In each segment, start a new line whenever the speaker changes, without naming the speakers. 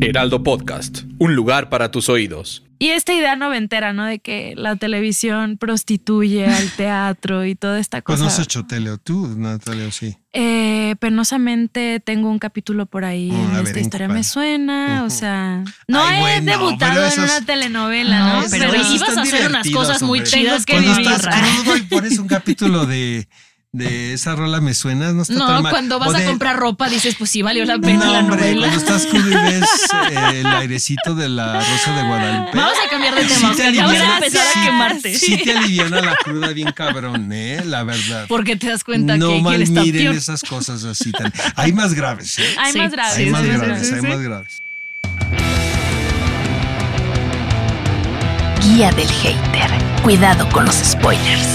Heraldo Podcast, un lugar para tus oídos.
Y esta idea noventera, ¿no? De que la televisión prostituye al teatro y toda esta
Pues
cosa.
no has hecho tele, o tú, Natalia, o sí.
Eh, penosamente tengo un capítulo por ahí en
ver,
esta
¿en
historia me suena, o sea, no
Ay,
he
bueno,
debutado en una telenovela, ¿no?
No, pero ibas a hacer unas cosas muy chidas que
Cuando
vivir.
estás crudo y pones un capítulo de, de esa rola me suena, no está tan
No,
mal.
cuando vas a comprar ropa dices, pues sí, valió la pena
No,
la
hombre,
novela.
cuando estás crudo y ves eh, el airecito de la Rosa de Guadalupe.
Vamos a cambiar de
Sí
tema,
te
Oscar, ya vas a
aliviana-
empezar a
sí-
quemarte.
Sí te aliviana la cruda bien cabrón, ¿eh? La verdad.
Porque te das cuenta
no
que
mal miren esas cosas así tan. Hay más graves, ¿eh?
Hay
Sí,
más graves.
sí,
hay más
sí, sí,
graves,
sí,
hay
sí.
más graves.
Guía del hater. Cuidado con los spoilers.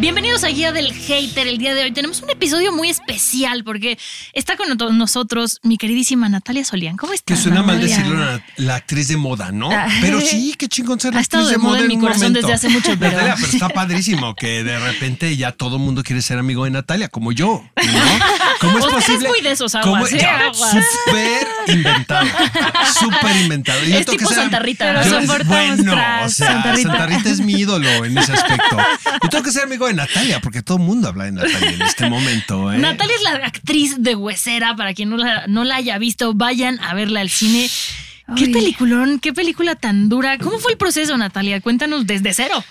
Bienvenidos a Guía del Hater. El día de hoy tenemos un episodio muy especial porque está con nosotros mi queridísima Natalia Solián. ¿Cómo
Que
estás?
suena mal decirlo la, la actriz de moda, ¿no?
Ah.
Pero sí, qué chingón ser
Ha
actriz
estado de
de
moda
moda
en mi corazón
momento.
desde hace mucho, pero-
Natalia, pero está padrísimo que de repente ya todo el mundo quiere ser amigo de Natalia, como yo, ¿no? ¿Cómo es
Oscar es
posible?
muy de esos
¿Cómo-
aguas, ¿eh?
Súper inventado, súper inventado. Y yo
Es
tengo que
tipo
ser-
Santa Rita,
Pero
bueno,
tras
o sea,
Santa. Rita.
es mi ídolo en ese aspecto. Yo tengo que ser amigo de Natalia, porque todo el mundo habla de Natalia en este momento. ¿eh?
Natalia es la actriz de Huesera. Para quien no la, no la haya visto, vayan a verla al cine. Qué
Ay.
peliculón, qué película tan dura. ¿Cómo fue el proceso, Natalia? Cuéntanos desde cero.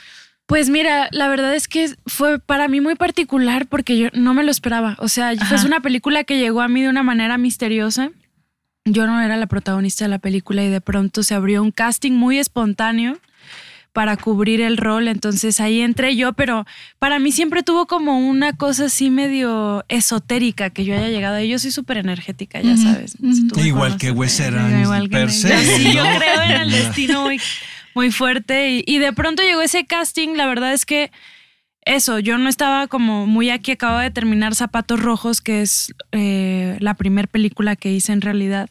Pues mira, la verdad es que fue para mí muy particular porque yo no me lo esperaba. O sea,
Ajá.
fue una película que llegó a mí de una manera misteriosa. Yo no era la protagonista de la película y de pronto se abrió un casting muy espontáneo para cubrir el rol. Entonces ahí entré yo, pero para mí siempre tuvo como una cosa así medio esotérica que yo haya llegado ahí. Yo soy súper energética, ya sabes. Si me
Igual que Huesera,
igual que
per
me-
se,
Sí, yo creo en el destino muy, muy fuerte. Y, y de pronto llegó ese casting. La verdad es que eso, yo no estaba como muy aquí. Acabo de terminar Zapatos Rojos, que es eh, la primera película que hice en realidad.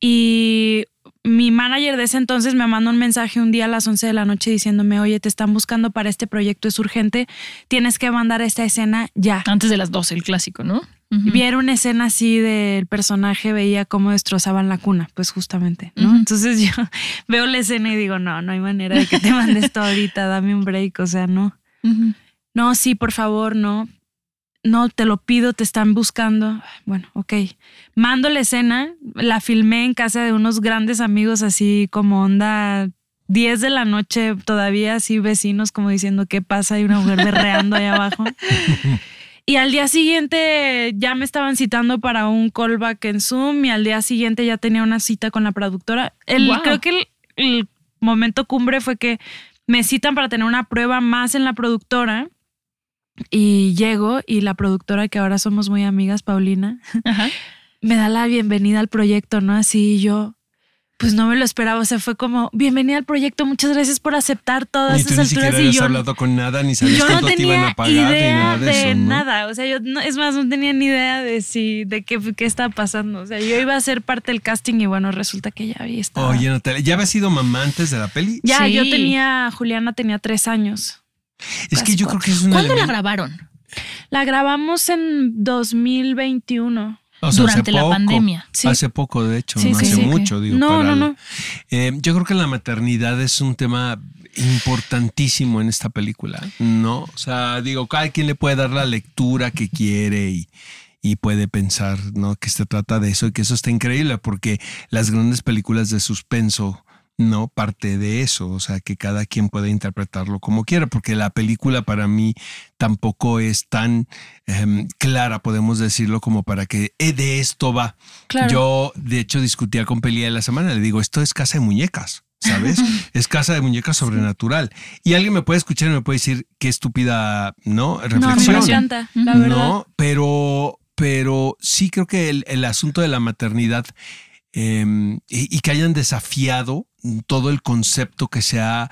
Y mi manager de ese entonces me mandó un mensaje un día a las 11 de la noche diciéndome, oye, te están buscando para este proyecto, es urgente, tienes que mandar esta escena ya.
Antes de las 12, el clásico, ¿no?
Y era una escena así del personaje, veía cómo destrozaban la cuna, pues justamente, ¿no? Entonces yo veo la escena y digo, no, no hay manera de que te mandes esto ahorita, dame un break, o sea, no. No, sí, por favor, no. No, te lo pido, te están buscando. Bueno, ok. Mando la escena, la filmé en casa de unos grandes amigos, así como onda 10 de la noche, todavía así vecinos, como diciendo, ¿qué pasa? Hay una mujer berreando ahí abajo. Y al día siguiente ya me estaban citando para un callback en Zoom y al día siguiente ya tenía una cita con la productora. El,
Wow.
Creo que el, el momento cumbre fue que me citan para tener una prueba más en la productora y llego y la productora que ahora somos muy amigas, Paulina,
Ajá.
me da la bienvenida al proyecto, ¿no? Así yo, pues no me lo esperaba, o sea, fue como, bienvenida al proyecto, muchas gracias por aceptar todas esas
ni siquiera
alturas y
habías
yo...
hablado con nada, ni sabías
Yo no
cuánto te iban
tenía
a pagar, ni
idea
nada de,
de
eso, ¿no?
nada, o sea, yo no, es más, no tenía ni idea de si, de qué, qué estaba pasando, o sea, yo iba a ser parte del casting y bueno, resulta que ya había estado.
Oye, Natalia, ¿ya habías sido mamá antes de la peli?
ya,
Sí.
yo tenía, Juliana tenía tres años.
Es que yo creo que es una.
¿Cuándo la grabaron?
La grabamos en 2021.
Durante la pandemia.
Sí.
Hace poco, de hecho,
Sí,
no
sí,
hace
sí.
mucho, digo.
No,
para
no, no.
Eh, yo creo que la maternidad es un tema importantísimo en esta película, ¿no? O sea, digo, cada quien le puede dar la lectura que quiere y, y puede pensar, ¿no? Que se trata de eso y que eso está increíble porque las grandes películas de suspenso, ¿no? Parte de eso, o sea, que cada quien puede interpretarlo como quiera, porque la película para mí tampoco es tan em, clara, podemos decirlo, como para que eh, de esto va.
Claro.
Yo, de hecho, discutía con Pelía de la semana, le digo, esto es casa de muñecas. ¿Sabes? es casa de muñecas sobrenatural. Y alguien me puede escuchar y me puede decir qué estúpida, ¿no?
No, me
Reflexión.
encanta, la verdad.
No, pero pero sí creo que el, el asunto de la maternidad em, y, y que hayan desafiado todo el concepto que se ha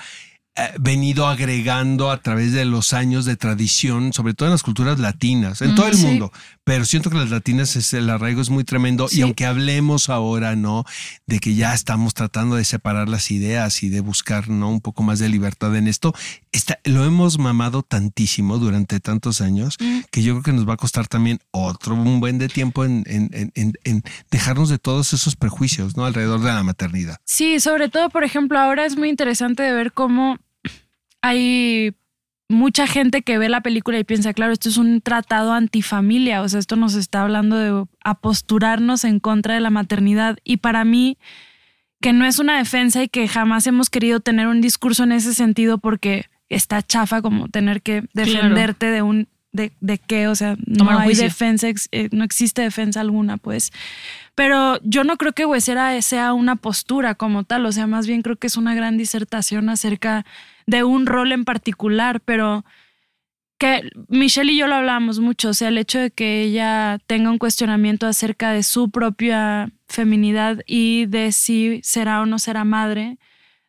eh, venido agregando a través de los años de tradición, sobre todo en las culturas latinas, en
Mm,
todo el
sí.
mundo. Pero siento que las latinas es, el arraigo es muy tremendo.
Sí.
Y aunque hablemos ahora, ¿no? De que ya estamos tratando de separar las ideas y de buscar, ¿no? Un poco más de libertad en esto, está, lo hemos mamado tantísimo durante tantos años
Mm.
que yo creo que nos va a costar también otro un buen de tiempo en, en- en- en- en dejarnos de todos esos prejuicios, ¿no? Alrededor de la maternidad.
Sí, sobre todo, por ejemplo, ahora es muy interesante de ver cómo hay mucha gente que ve la película y piensa, claro, esto es un tratado antifamilia, o sea, esto nos está hablando de aposturarnos en contra de la maternidad. Y para mí, que no es una defensa y que jamás hemos querido tener un discurso en ese sentido porque está chafa como tener que defenderte de un... De, de qué, o sea, no
Tomar
hay
juicio.
defensa, eh, no existe defensa alguna, pues. Pero yo no creo que Huesera sea una postura como tal, o sea, más bien creo que es una gran disertación acerca de un rol en particular, pero que Michelle y yo lo hablamos mucho, o sea, el hecho de que ella tenga un cuestionamiento acerca de su propia feminidad y de si será o no será madre,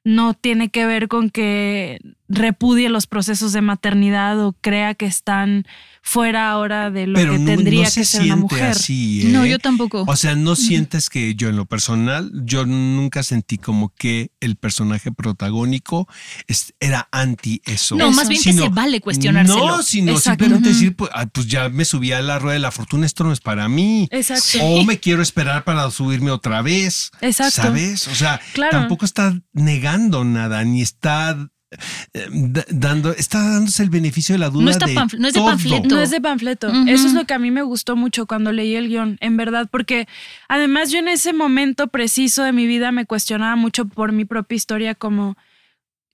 no tiene que ver con que repudie los procesos de maternidad o crea que están fuera ahora de lo
Pero
que
no,
tendría
no se
que ser una
siente
mujer.
así. ¿eh?
No, yo tampoco.
O sea, no sientes que yo en lo personal, yo nunca sentí como que el personaje protagónico es- era anti eso.
No, más bien que se vale cuestionárselo.
No, sino
Exacto.
simplemente decir, pues, ah, pues ya me subí a la rueda de la fortuna, esto no es para mí.
Exacto.
O me quiero esperar para subirme otra vez.
Exacto.
¿Sabes? O sea,
Claro.
tampoco está negando nada, ni está eh, dando, está dándose el beneficio de la duda.
No está
de
no es de
todo.
panfleto.
No es de panfleto. Eso es lo que a mí me gustó mucho cuando leí el guion, en verdad, porque además yo en ese momento preciso de mi vida me cuestionaba mucho por mi propia historia como...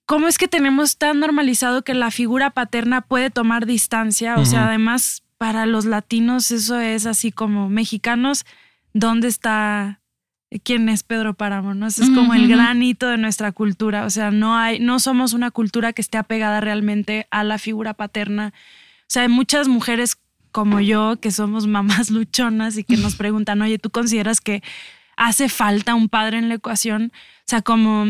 ¿Cómo es que tenemos tan normalizado que la figura paterna puede tomar distancia? O sea, además, para los latinos eso es así como mexicanos, ¿dónde está quién es Pedro Páramo? ¿no? Ese es como el gran hito de nuestra cultura. O sea, no hay, no somos una cultura que esté apegada realmente a la figura paterna. O sea, hay muchas mujeres como yo que somos mamás luchonas y que nos preguntan, oye, ¿tú consideras que hace falta un padre en la ecuación? O sea, como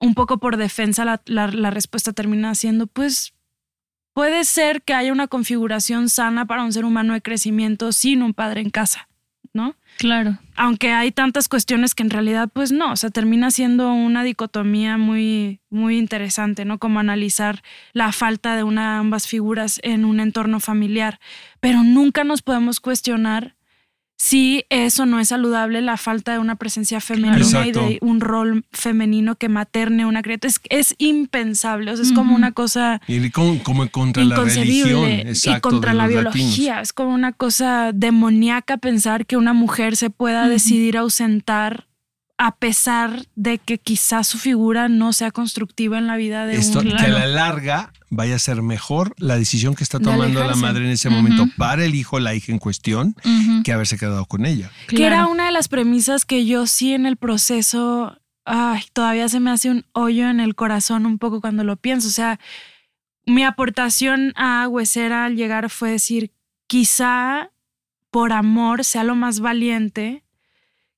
un poco por defensa la, la- la respuesta termina siendo, pues puede ser que haya una configuración sana para un ser humano de crecimiento sin un padre en casa.
Claro.
aunque hay tantas cuestiones que en realidad pues no, o sea, termina siendo una dicotomía muy muy interesante, ¿no? Como analizar la falta de una ambas figuras en un entorno familiar, pero nunca nos podemos cuestionar si eso no es saludable, la falta de una presencia femenina y de un rol femenino que materne una criatura. Es, es impensable, o sea, es como una cosa
Y como contra la religión,
inconcebible
exacto,
y contra la
latinos.
biología. Es como una cosa demoníaca pensar que una mujer se pueda
Ujú.
decidir ausentar a pesar de que quizás su figura no sea constructiva en la vida de
Esto,
un
que a la larga vaya a ser mejor la decisión que está
De
tomando la madre en ese momento para el hijo, la hija en cuestión, que haberse quedado con ella.
que era una de las premisas que yo sí en el proceso, ay, todavía se me hace un hoyo en el corazón un poco cuando lo pienso. O sea, mi aportación a Huesera al llegar fue decir, quizá por amor sea lo más valiente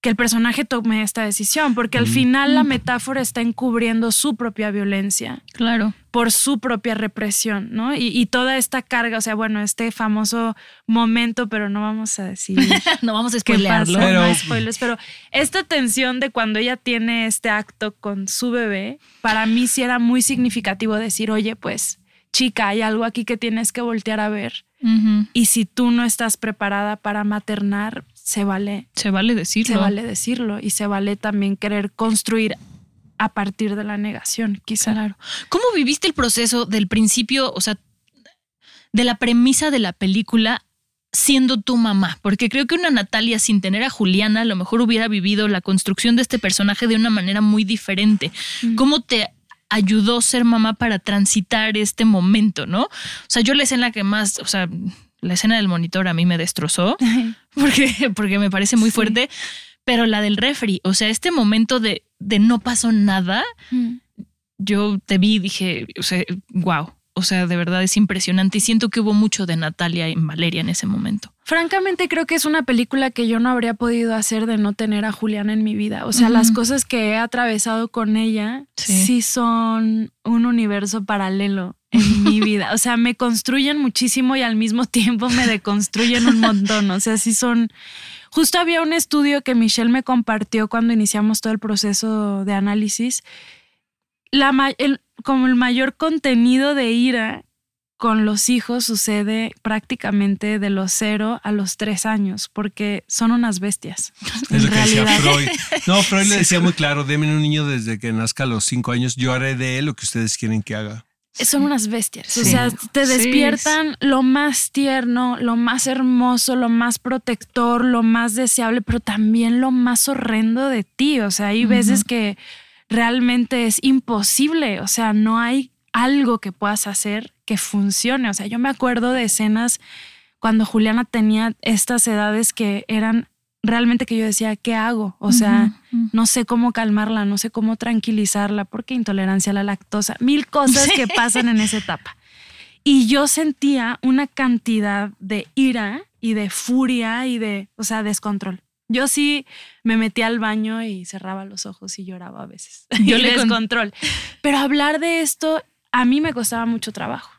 que el personaje tome esta decisión, porque al
Ujú.
final la metáfora está encubriendo su propia violencia
Claro.
por su propia represión, ¿no? Y, y toda esta carga, o sea, bueno, este famoso momento, pero no vamos a decir
no vamos a spoilearlo.
Pero-
no spoilers, pero esta tensión de cuando ella tiene este acto con su bebé, para mí sí era muy significativo decir, oye, pues, chica, hay algo aquí que tienes que voltear a ver. Y si tú no estás preparada para maternar, se vale,
Se vale decirlo.
se vale decirlo y se vale también querer construir a partir de la negación, quizá.
Claro. ¿Cómo viviste el proceso del principio, o sea, de la premisa de la película siendo tu mamá? Porque creo que una Natalia sin tener a Juliana a lo mejor hubiera vivido la construcción de este personaje de una manera muy diferente.
Mm.
¿Cómo te ayudó ser mamá para transitar este momento, no? O sea, yo la escena que más, o sea, la escena del monitor a mí me destrozó porque, porque me parece muy
Sí.
fuerte, pero la del refri, o sea, este momento de, de no pasó nada,
Mm.
yo te vi y dije, o sea, wow. O sea, de verdad es impresionante y siento que hubo mucho de Natalia en Valeria en ese momento.
Francamente creo que es una película que yo no habría podido hacer de no tener a Juliana en mi vida. O sea, las cosas que he atravesado con ella sí.
Sí.
son un universo paralelo en mi vida. O sea, me construyen muchísimo y al mismo tiempo me deconstruyen un montón. O sea, sí son... Justo había un estudio que Michelle me compartió cuando iniciamos todo el proceso de análisis. La, el- como el mayor contenido de ira con los hijos sucede prácticamente de los cero a los tres años, porque son unas bestias.
Es
en
lo que decía
realidad.
Freud. No, Freud le decía muy claro, denme un niño desde que nazca a los cinco años, yo haré de él lo que ustedes quieren que haga.
Son unas bestias. O sea, te
Sí,
despiertan lo más tierno, lo más hermoso, lo más protector, lo más deseable, pero también lo más horrendo de ti. O sea, hay veces que realmente es imposible. O sea, no hay algo que puedas hacer que funcione. O sea, yo me acuerdo de escenas cuando Juliana tenía estas edades que eran realmente que yo decía, ¿qué hago? O sea, no sé cómo calmarla, no sé cómo tranquilizarla, porque intolerancia a la lactosa, mil cosas que pasan en esa etapa. Y yo sentía una cantidad de ira y de furia y de, o sea, descontrol. Yo sí me metía al baño y cerraba los ojos y lloraba a veces.
Yo le con-
descontrol. Pero hablar de esto a mí me costaba mucho trabajo.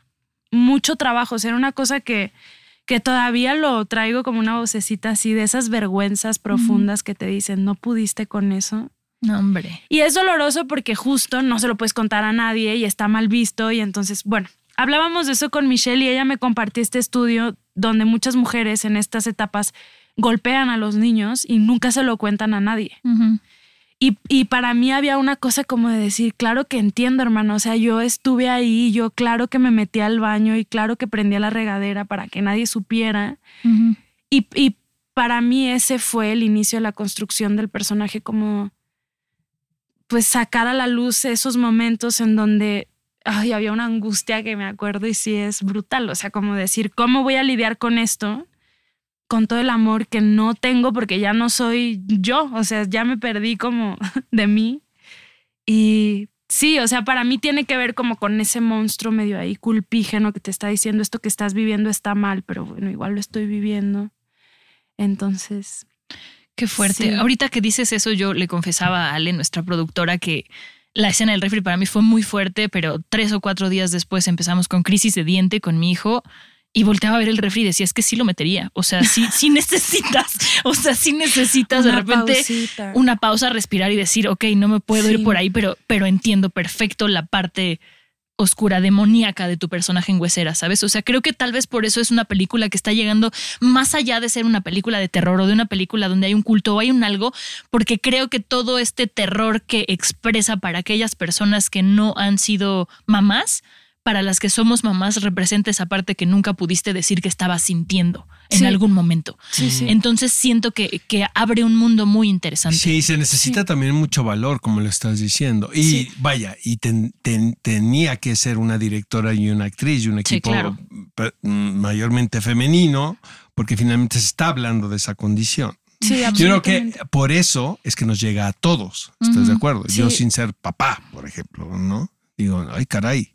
Mucho trabajo. O sea, era una cosa que, que todavía lo traigo como una vocecita así de esas vergüenzas profundas que te dicen, no pudiste con eso.
No, hombre.
Y es doloroso porque justo no se lo puedes contar a nadie y está mal visto. Y entonces, bueno, hablábamos de eso con Michelle y ella me compartió este estudio donde muchas mujeres en estas etapas golpean a los niños y nunca se lo cuentan a nadie. Y, y para mí había una cosa como de decir, claro que entiendo, hermano. O sea, yo estuve ahí, yo claro que me metí al baño y claro que prendía la regadera para que nadie supiera. Y, y para mí ese fue el inicio de la construcción del personaje, como pues sacar a la luz esos momentos en donde ay, había una angustia que me acuerdo y sí es brutal. O sea, como decir, ¿cómo voy a lidiar con esto? Con todo el amor que no tengo porque ya no soy yo. O sea, ya me perdí como de mí. Y sí, o sea, para mí tiene que ver como con ese monstruo medio ahí culpígeno que te está diciendo esto que estás viviendo está mal, pero bueno, igual lo estoy viviendo. Entonces,
Qué fuerte.
Sí.
Ahorita que dices eso, yo le confesaba a Ale, nuestra productora, que la escena del refri para mí fue muy fuerte, pero tres o cuatro días después empezamos con crisis de diente con mi hijo y volteaba a ver el refri y decía, es que sí lo metería. O sea, sí, sí necesitas, o sea, sí necesitas de repente
pausita.
una pausa, respirar y decir, ok, no me puedo ir por ahí, pero, pero entiendo perfecto la parte oscura, demoníaca de tu personaje en Huesera, ¿sabes? O sea, creo que tal vez por eso es una película que está llegando más allá de ser una película de terror o de una película donde hay un culto o hay un algo, porque creo que todo este terror que expresa para aquellas personas que no han sido mamás, para las que somos mamás, representa esa parte que nunca pudiste decir que estabas sintiendo en
Sí.
algún momento.
Sí, sí.
Entonces siento que, que abre un mundo muy interesante.
Sí, se necesita también mucho valor, como lo estás diciendo. Y
Sí.
vaya, y ten- ten- tenía que ser una directora y una actriz y un
Sí,
equipo
claro.
mayormente femenino, porque finalmente se está hablando de esa condición.
Sí,
Yo creo que por eso es que nos llega a todos. ¿Estás de acuerdo? Yo sin ser papá, por ejemplo, ¿no? Digo, ay caray,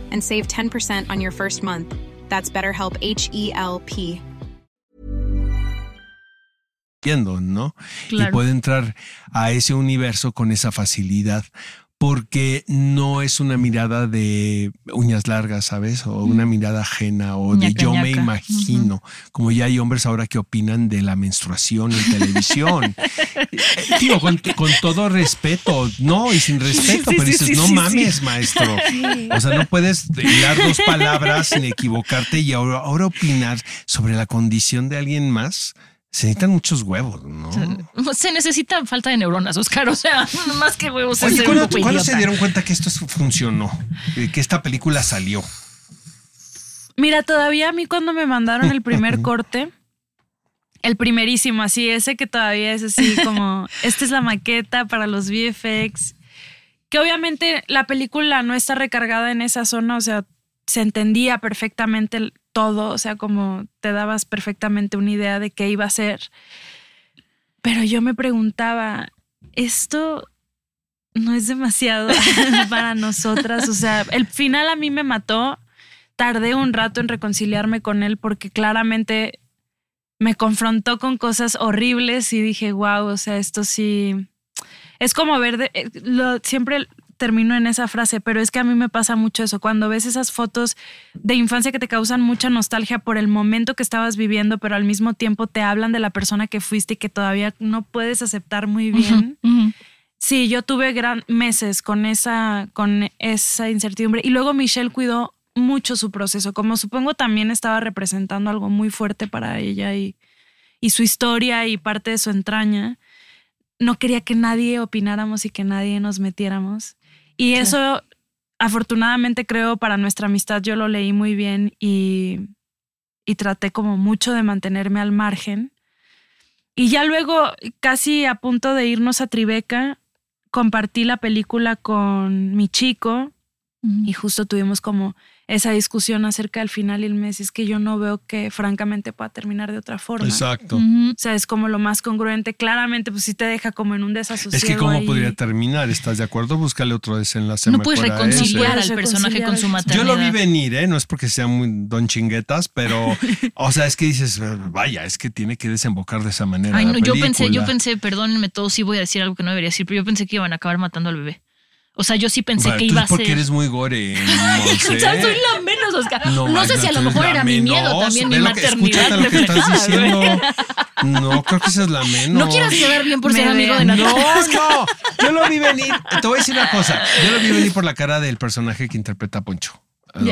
and save 10% on your first month. That's BetterHelp H E L P.
viendo, ¿no? Y puede entrar a ese universo con esa facilidad porque no es una mirada de uñas largas, ¿sabes? O una mirada ajena o de
Ñaca,
yo me imagino, como ya hay hombres ahora que opinan de la menstruación en televisión. Eh, Digo, con, con todo respeto, no, y sin respeto,
Sí,
pero
sí,
dices,
sí,
no mames, maestro. O sea, no puedes hilar dos palabras sin equivocarte y ahora, ahora opinar sobre la condición de alguien más. Se necesitan muchos huevos, ¿no?
Se necesita falta de neuronas, Oscar. O sea, más que huevos.
Oye, ¿cuándo, cuándo se dieron cuenta que esto funcionó? Eh, Que esta película salió.
Mira, todavía a mí cuando me mandaron el primer corte, el primerísimo, así, ese que todavía es así como, esta es la maqueta para los VFX, que obviamente la película no está recargada en esa zona, o sea, se entendía perfectamente todo, o sea, como te dabas perfectamente una idea de qué iba a ser. Pero yo me preguntaba, esto no es demasiado para nosotras, o sea, el final a mí me mató tardé un rato en reconciliarme con él porque claramente me confrontó con cosas horribles y dije, wow, o sea, esto sí. Es como ver, de- eh, lo, siempre termino en esa frase, pero es que a mí me pasa mucho eso. Cuando ves esas fotos de infancia que te causan mucha nostalgia por el momento que estabas viviendo, pero al mismo tiempo te hablan de la persona que fuiste y que todavía no puedes aceptar muy bien. Sí, yo tuve gran meses con esa, con esa incertidumbre. Y luego Michelle cuidó mucho su proceso, como supongo también estaba representando algo muy fuerte para ella y, y su historia y parte de su entraña. No quería que nadie opináramos y que nadie nos metiéramos. Y eso, afortunadamente creo, para nuestra amistad yo lo leí muy bien y, y traté como mucho de mantenerme al margen. Y ya luego, casi a punto de irnos a Tribeca, compartí la película con mi chico y justo tuvimos como esa discusión acerca del final y el mes. Es que yo no veo que francamente pueda terminar de otra forma.
Exacto.
O sea, es como lo más congruente. Claramente, pues sí te deja como en un desasosiego.
Es que cómo
ahí.
podría terminar, ¿estás de acuerdo? Búscale otro desenlace
No puedes reconciliar al personaje con su
Yo
maternidad.
Yo lo vi venir, ¿eh? No es porque sea muy don chinguetas, pero, o sea, es que dices, vaya, es que tiene que desembocar de esa manera.
Ay,
la
no, yo pensé, yo pensé, perdónenme todos, sí voy a decir algo que no debería decir, pero yo pensé que iban a acabar matando al bebé. O sea, yo sí pensé que iba a ser.
porque eres muy gore,
O sea, soy la menos, Oscar. No,
No,
sé si a lo mejor era mi miedo también, mi
lo que-
maternidad.
Escúchate lo que estás diciendo. No, creo que esa es la menos.
No quieras quedar bien por
Me
ser amigo de
vean.
No, no. Yo lo vi venir. Te voy a decir una cosa. Yo lo vi venir por la cara del personaje que interpreta a Poncho.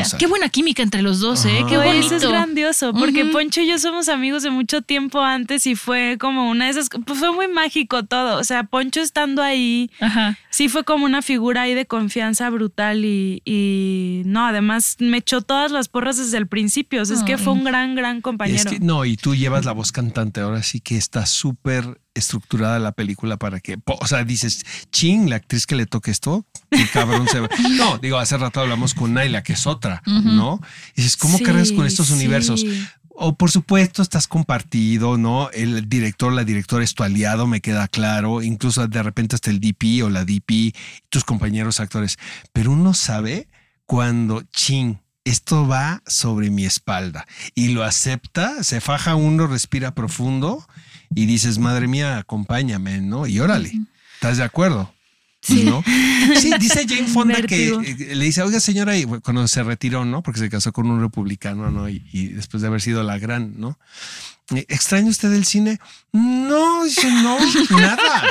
Sea,
Qué buena química entre los dos, ¿eh? Qué bonito.
eso es grandioso, porque. Poncho y yo somos amigos de mucho tiempo antes y fue como una de esas, pues fue muy mágico todo, o sea, Poncho estando ahí,
Ajá.
sí fue como una figura ahí de confianza brutal y, y no, además me echó todas las porras desde el principio, o sea, es que fue un gran, gran
Es
compañero.
que, no, y tú llevas la voz cantante. Ahora sí que está súper estructurada la película para que, o sea, dices, ching, la actriz que le toque esto, qué cabrón se va. No, digo, hace rato hablamos con Naila, que es otra, ¿no? Y dices, ¿cómo
Sí,
cargas con estos
sí.
universos? O por supuesto estás compartido, ¿no? El director, la directora es tu aliado, me queda claro. Incluso de repente hasta el DP o la DP, tus compañeros actores. Pero uno sabe cuando, ching, esto va sobre mi espalda y lo acepta, se faja uno, respira profundo y dices, madre mía, acompáñame, ¿no? Y órale, ¿estás de acuerdo?
Sí.
¿No? Sí, dice Jane Fonda que eh, le dice, oiga señora, y cuando se retiró, ¿no? Porque se casó con un republicano, ¿no? Y, y después de haber sido la gran, ¿no? Eh, ¿Extraña usted el cine? No, no, nada.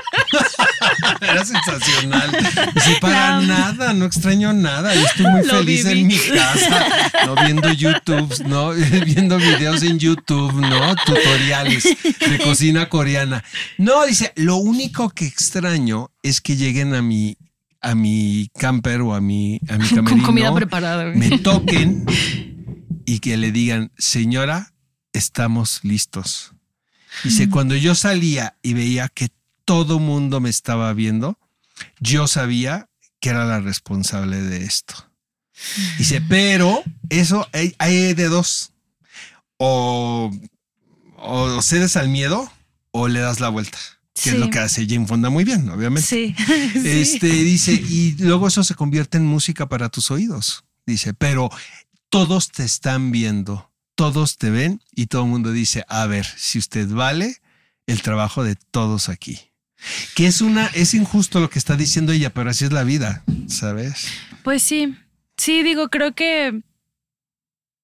Era sensacional. Dice, para nada, no extraño nada. Yo estoy muy
Lo
feliz
viví.
en mi casa, no viendo YouTube, no viendo videos en YouTube, no tutoriales de cocina coreana. No, dice, lo único que extraño es que lleguen a mi a mi camper o a mi a mi
Con comida preparada,
me toquen y que le digan, señora, estamos listos. Dice, cuando yo salía y veía que todo mundo me estaba viendo, yo sabía que era la responsable de esto. Dice, pero eso hay, hay de dos. O, o cedes al miedo o le das la vuelta. Que es lo que hace Jane Fonda muy bien, obviamente.
Sí.
Este dice, y luego eso se convierte en música para tus oídos. Dice, pero todos te están viendo, todos te ven y todo el mundo dice, a ver, si usted vale el trabajo de todos aquí. Que es una, es injusto lo que está diciendo ella, pero así es la vida, ¿sabes?
Pues sí, sí, digo, creo que,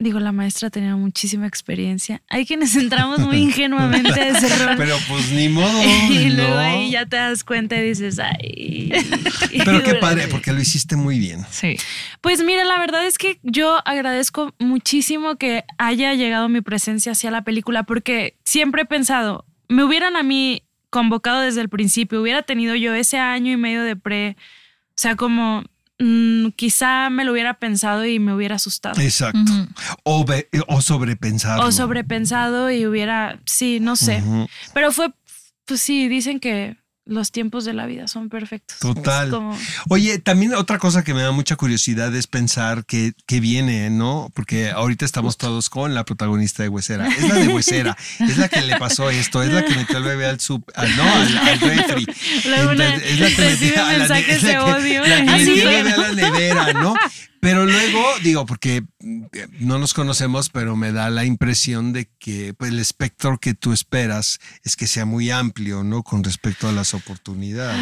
digo, la maestra tenía muchísima experiencia. Hay quienes entramos muy ingenuamente a ese rol.
Pero pues ni modo.
y luego
¿no?
ahí ya te das cuenta y dices, ay.
Pero qué padre, porque lo hiciste muy bien.
Sí.
Pues mira, la verdad es que yo agradezco muchísimo que haya llegado mi presencia hacia la película, porque siempre he pensado, me hubieran a mí convocado desde el principio, hubiera tenido yo ese año y medio de pre, o sea, como mm, quizá me lo hubiera pensado y me hubiera asustado.
Exacto. o, ve- o sobrepensarlo.
O sobrepensado y hubiera, sí, no sé. Pero fue, pues sí, dicen que los tiempos de la vida son perfectos.
Total.
Como-
Oye, también otra cosa que me da mucha curiosidad es pensar que, que viene, ¿no? Porque ahorita estamos todos con la protagonista de Huesera. Es la de Huesera, es la que le pasó esto, es la que metió al bebé al sub, al- no, al, al refri. Entonces, es la que metió a la ne-
mensajes
es la
de
que-
odio.
La que
Así
metió al bebé a la nevera, ¿no? Pero luego, digo, porque mm, no nos conocemos, pero me da la impresión de que pues, el espectro que tú esperas es que sea muy amplio, ¿no? Con respecto a las oportunidades.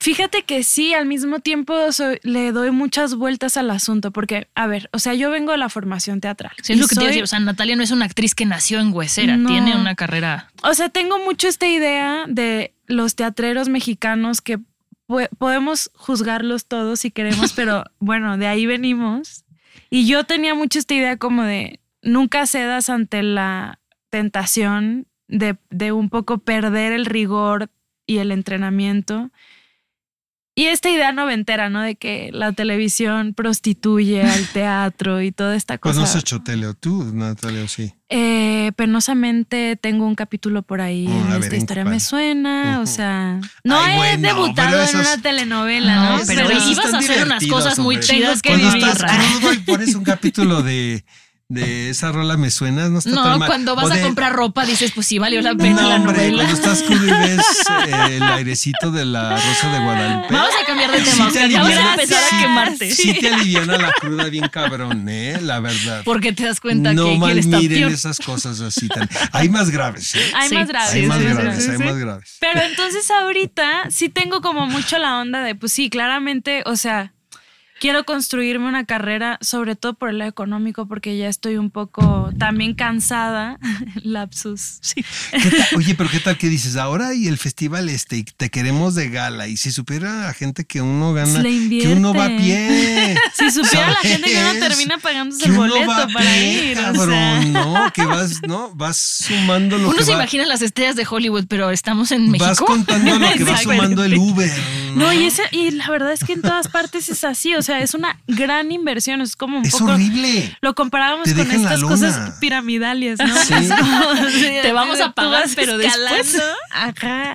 Fíjate que sí, al mismo tiempo soy- le doy muchas vueltas al asunto, porque, a ver, o sea, yo vengo de la formación teatral.
Sí, es lo que te iba a
soy-
decir. O sea, Natalia no es una actriz que nació en Huesera,
No.
tiene una carrera.
O sea, tengo mucho esta idea de los teatreros mexicanos que podemos juzgarlos todos si queremos, pero bueno, de ahí venimos. Y yo tenía mucho esta idea como de nunca cedas ante la tentación de, de un poco perder el rigor y el entrenamiento. Y esta idea noventera, ¿no? De que la televisión prostituye al teatro y toda esta
Pues
cosa.
no has hecho tele, o tú, Natalia, o sí.
Eh, penosamente tengo un capítulo por ahí en
a ver,
esta
¿en
historia me suena, o sea, no
Ay,
he
bueno,
debutado en una telenovela, ¿no?
No, pero
Pero-
ibas a hacer unas cosas muy chidas que vivir.
estás crudo y pones un capítulo de, de esa rola me suena, no está tan
No,
mal.
cuando vas a comprar ropa dices, pues sí, valió la pena
No,
la
hombre,
novela.
cuando estás crudo y ves eh, el airecito de la Rosa de Guadalupe.
Vamos a cambiar de
Sí
tema. ya vas a empezar
sí-
a quemarte.
Sí te aliviana la cruda bien cabrón, ¿eh? La verdad.
Porque te das cuenta
no
que
mal
quién está
miren
peor.
esas cosas así tan. Hay más graves, ¿eh?
Hay
Sí,
más graves.
Hay
sí,
más
sí, sí,
graves,
sí,
hay
sí.
más graves.
Pero entonces ahorita sí tengo como mucho la onda de, pues sí, claramente, o sea, quiero construirme una carrera, sobre todo por el lado económico, porque ya estoy un poco también cansada, lapsus. Sí.
¿Qué tal? Oye, pero ¿qué tal que dices? Ahora y el festival este, y te queremos de gala. Y si supiera la gente que uno gana,
Le
que uno va a pie.
Si supiera la
¿sabes?
gente que no termina pagándose el
uno
boleto
va a
para
pie,
ir. o
cabrón,
sea.
¿no? Que vas, ¿no? Vas sumando lo
Uno
que
se
va-
imagina las estrellas de Hollywood, pero estamos en México.
Vas contando lo que va sumando el Uber.
No, y, ese, y la verdad es que en todas partes es así, o sea, es una gran inversión, es como un
Es
poco...
horrible.
Lo comparábamos
Te
con estas cosas piramidales, ¿no?
Sí.
Te vamos a pagar, pero después.
escalando. Ajá.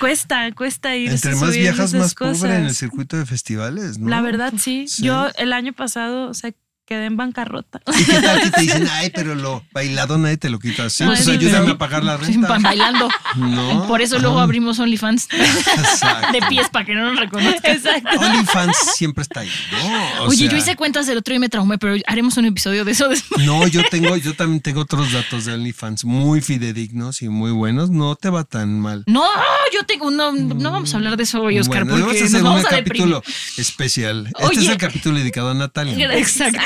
Cuesta, cuesta ir
Entre más viajas, más
cosas.
pobre en el circuito de festivales, ¿no?
La verdad, sí.
Sí.
Yo el año pasado, o sea, quedé en bancarrota.
¿Y qué tal que te dicen, ay, pero lo bailado nadie te lo quita? Sí,
No,
pues
sí,
ayúdame
pero-
a pagar la renta.
van bailando.
No.
Por eso luego abrimos OnlyFans
Exacto.
de pies para que no nos reconozcan.
Exacto.
OnlyFans siempre está ahí,
Oye,
sea,
yo hice cuentas del otro y me traumé, pero haremos un episodio de eso después.
No, yo tengo, yo también tengo otros datos de OnlyFans muy fidedignos y muy buenos. No te va tan mal.
No, yo tengo. No, no vamos a hablar de eso hoy, Oscar,
Bueno,
porque
vamos a hacer
nos vamos
un
a deprimir.
capítulo especial. Este es el capítulo dedicado a Natalia.
Exacto.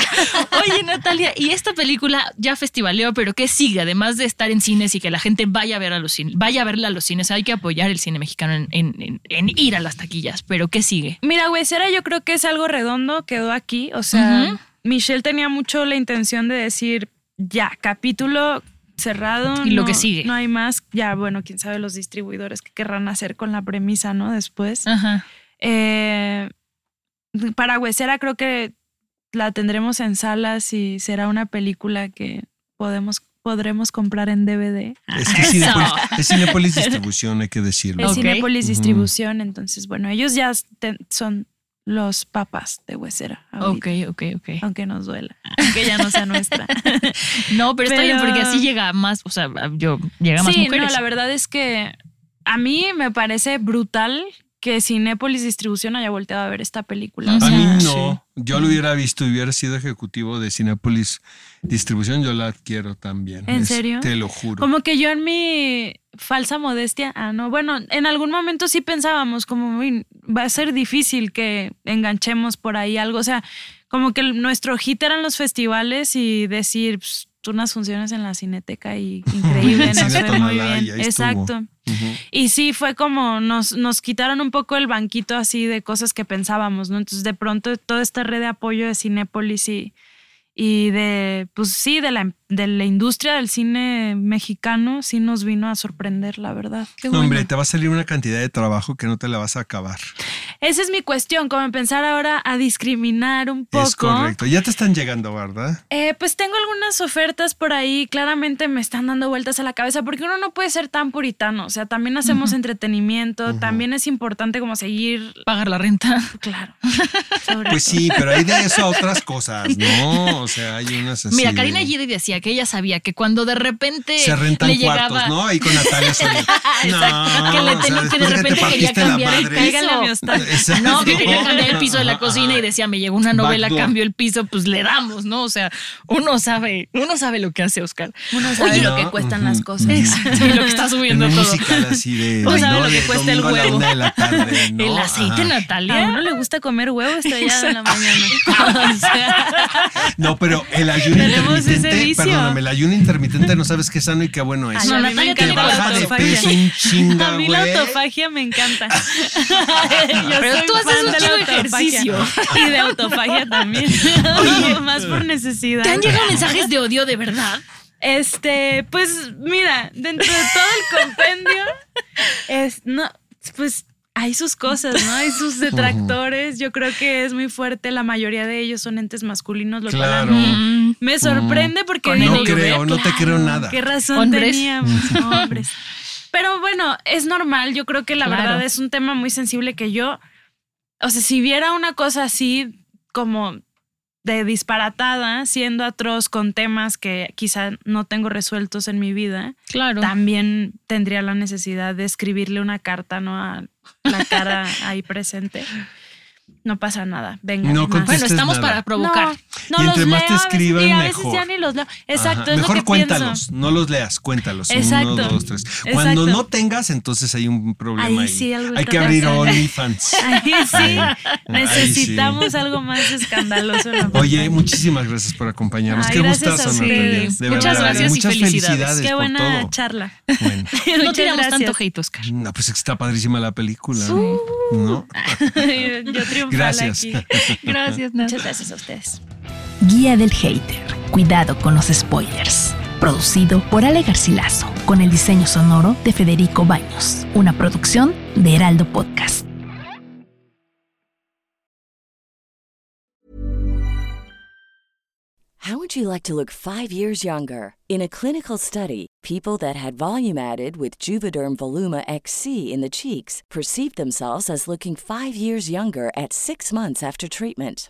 Oye, Natalia, y esta película ya festivaleó, pero ¿qué sigue? Además de estar en cines y que la gente vaya a ver a los cines, vaya a verla a los cines, hay que apoyar el cine mexicano en, en- en- en ir a las taquillas. Pero ¿qué sigue?
Mira, Huesera yo creo que es algo redondo, quedó aquí. O sea. Michelle tenía mucho la intención de decir, ya, capítulo cerrado.
Y lo
no-
que sigue.
No hay más. Ya, bueno, quién sabe los distribuidores que querrán hacer con la premisa, ¿no? Después.
Ajá.
Eh, para Huesera creo que la tendremos en salas y será una película que podemos, podremos comprar en DVD.
Es que Cinépolis, es Cinépolis Distribución, hay que decirlo.
Es
Ok.
Cinépolis
Ujú.
Distribución, entonces, bueno, ellos ya son los papas de Huesera. ahorita,
Ok, ok, ok.
Aunque nos duela, aunque ya no sea nuestra.
No, pero está bien
Pero-
porque así llega más, o sea, yo llega más
sí,
mujeres.
no, la verdad es que a mí me parece brutal que Cinépolis Distribución haya volteado a ver esta película. O
A mí no. Yo lo hubiera visto y hubiera sido ejecutivo de Cinepolis Distribución. Yo la adquiero también.
¿En
Es-
serio?
Te lo juro.
Como que yo en mi falsa modestia, ah, no, bueno, en algún momento sí pensábamos como, "Uy, va a ser difícil que enganchemos por ahí algo, o sea, como que nuestro hit eran los festivales y decir, pues, unas funciones en la cineteca y increíble, nos fue muy bien. Exacto. Y sí, fue como nos, nos quitaron un poco el banquito así de cosas que pensábamos, ¿no? Entonces, de pronto, toda esta red de apoyo de Cinépolis y, y de, pues sí, de la, de la industria del cine mexicano, sí nos vino a sorprender, la verdad.
No, hombre, te va a salir una cantidad de trabajo que no te la vas a acabar.
Esa es mi cuestión, como empezar ahora a discriminar un poco.
Es correcto. Ya te están llegando, ¿verdad?
Eh, pues tengo algunas ofertas por ahí, claramente me están dando vueltas a la cabeza, porque uno no puede ser tan puritano, o sea, también hacemos entretenimiento, también es importante como seguir,
Pagar la renta.
claro.
Pues sí, pero hay de eso a otras cosas, ¿no? O sea, hay unas así.
Mira, Karina Gide decía que ella sabía que cuando de repente
Se rentan
le
cuartos,
llegaba,
¿no? Ahí con Natalia Solís.
Exacto, que le
o sea,
que de repente quería
partiste la
cambiar el
madre. Exacto.
No, que quería cambiar el piso de la cocina y decía, me llegó una novela,
Backdoor.
cambio el piso, pues le damos, ¿no? O sea, uno sabe, uno sabe lo que hace Oscar.
Uno sabe
Oye,
lo que cuestan las cosas.
Exacto, y lo que está
En
subiendo todo.
musical así de.
Uno sabe
¿no?
lo que cuesta el
la
huevo.
una de la tarde, ¿no?
El aceite,
Ajá.
A
Natalia.
uno le gusta comer huevo estrellado en la mañana. O sea,
No, pero el ayuno
Tenemos ese
intermitente,
vicio.
perdóname, el ayuno intermitente no sabes qué sano y qué bueno es.
No, Natalia
Te
la
baja de
autofagia.
peso un chinga,
A mí la autofagia me encanta.
Pero tú haces un
de
ejercicio.
Y de autofagia también. más por necesidad.
¿Te han llegado mensajes de odio de verdad?
Este, pues mira, dentro de todo el compendio, es, no, pues hay sus cosas, ¿no? Hay sus detractores. Yo creo que es muy fuerte. La mayoría de ellos son entes masculinos, lo cual a
Claro.
mí me sorprende porque digo,
No creo, no te creo nada.
¿Qué razón
Hombres.
teníamos? Hombres. Pero bueno, es normal. Yo creo que la
Claro.
verdad es un tema muy sensible que yo, o sea, si viera una cosa así como de disparatada, siendo atroz con temas que quizá no tengo resueltos en mi vida,
Claro.
también tendría la necesidad de escribirle una carta, ¿no? A la cara ahí presente. No pasa nada. Venga.
No
más.
Bueno, estamos
nada.
para provocar.
No, no
Y
los
más
leo
te
a veces,
escriban,
y a veces
mejor.
ya ni los leo. Exacto, es
Mejor
lo que
cuéntalos,
pienso.
no los leas, cuéntalos.
Exacto.
Uno, dos, tres. Cuando
Exacto.
no tengas, entonces hay un problema
Ahí
ahí.
sí, algo
hay que abrir. OnlyFans.
Ahí sí,
Ahí
necesitamos algo más escandaloso. en la
Oye, muchas gracias por acompañarnos.
Ay,
Qué
gracias
gustazo,
a
Natalia. De
Muchas
verdad.
gracias y
Muchas
felicidades.
felicidades
Qué
por
buena
todo.
charla.
Bueno.
No tiramos tanto hate, Oscar.
No, pues está padrísima la película. ¿No?
Yo triunfal
Gracias.
aquí.
Gracias, Nat.
Muchas gracias a ustedes.
Guía del Hater. Cuidado con los spoilers. Producido por Ale Garcilaso, con el diseño sonoro de Federico Baños. Una producción de Heraldo Podcast.
How would you like to look five years younger? In a clinical study, people that had volume added with Juvederm Voluma XC in the cheeks perceived themselves as looking five years younger at six months after treatment.